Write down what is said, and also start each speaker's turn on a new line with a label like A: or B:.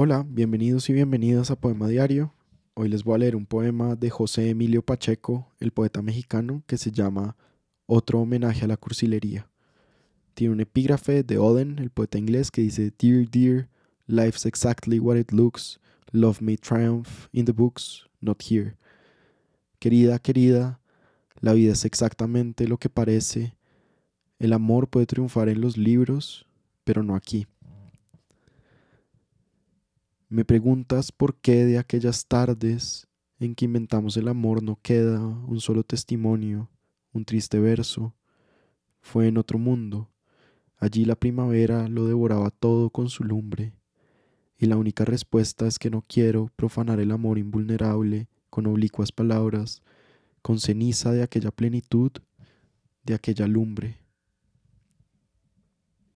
A: Hola, bienvenidos y bienvenidas a Poema Diario. Hoy les voy a leer un poema de José Emilio Pacheco, el poeta mexicano, que se llama Otro homenaje a la cursilería. Tiene un epígrafe de Oden, el poeta inglés, que dice Dear, dear, life's exactly what it looks. Love may triumph in the books, not here. Querida, querida, la vida es exactamente lo que parece. El amor puede triunfar en los libros, pero no aquí. Me preguntas por qué de aquellas tardes en que inventamos el amor no queda un solo testimonio, un triste verso. Fue en otro mundo. Allí la primavera lo devoraba todo con su lumbre. Y la única respuesta es que no quiero profanar el amor invulnerable con oblicuas palabras, con ceniza de aquella plenitud, de aquella lumbre.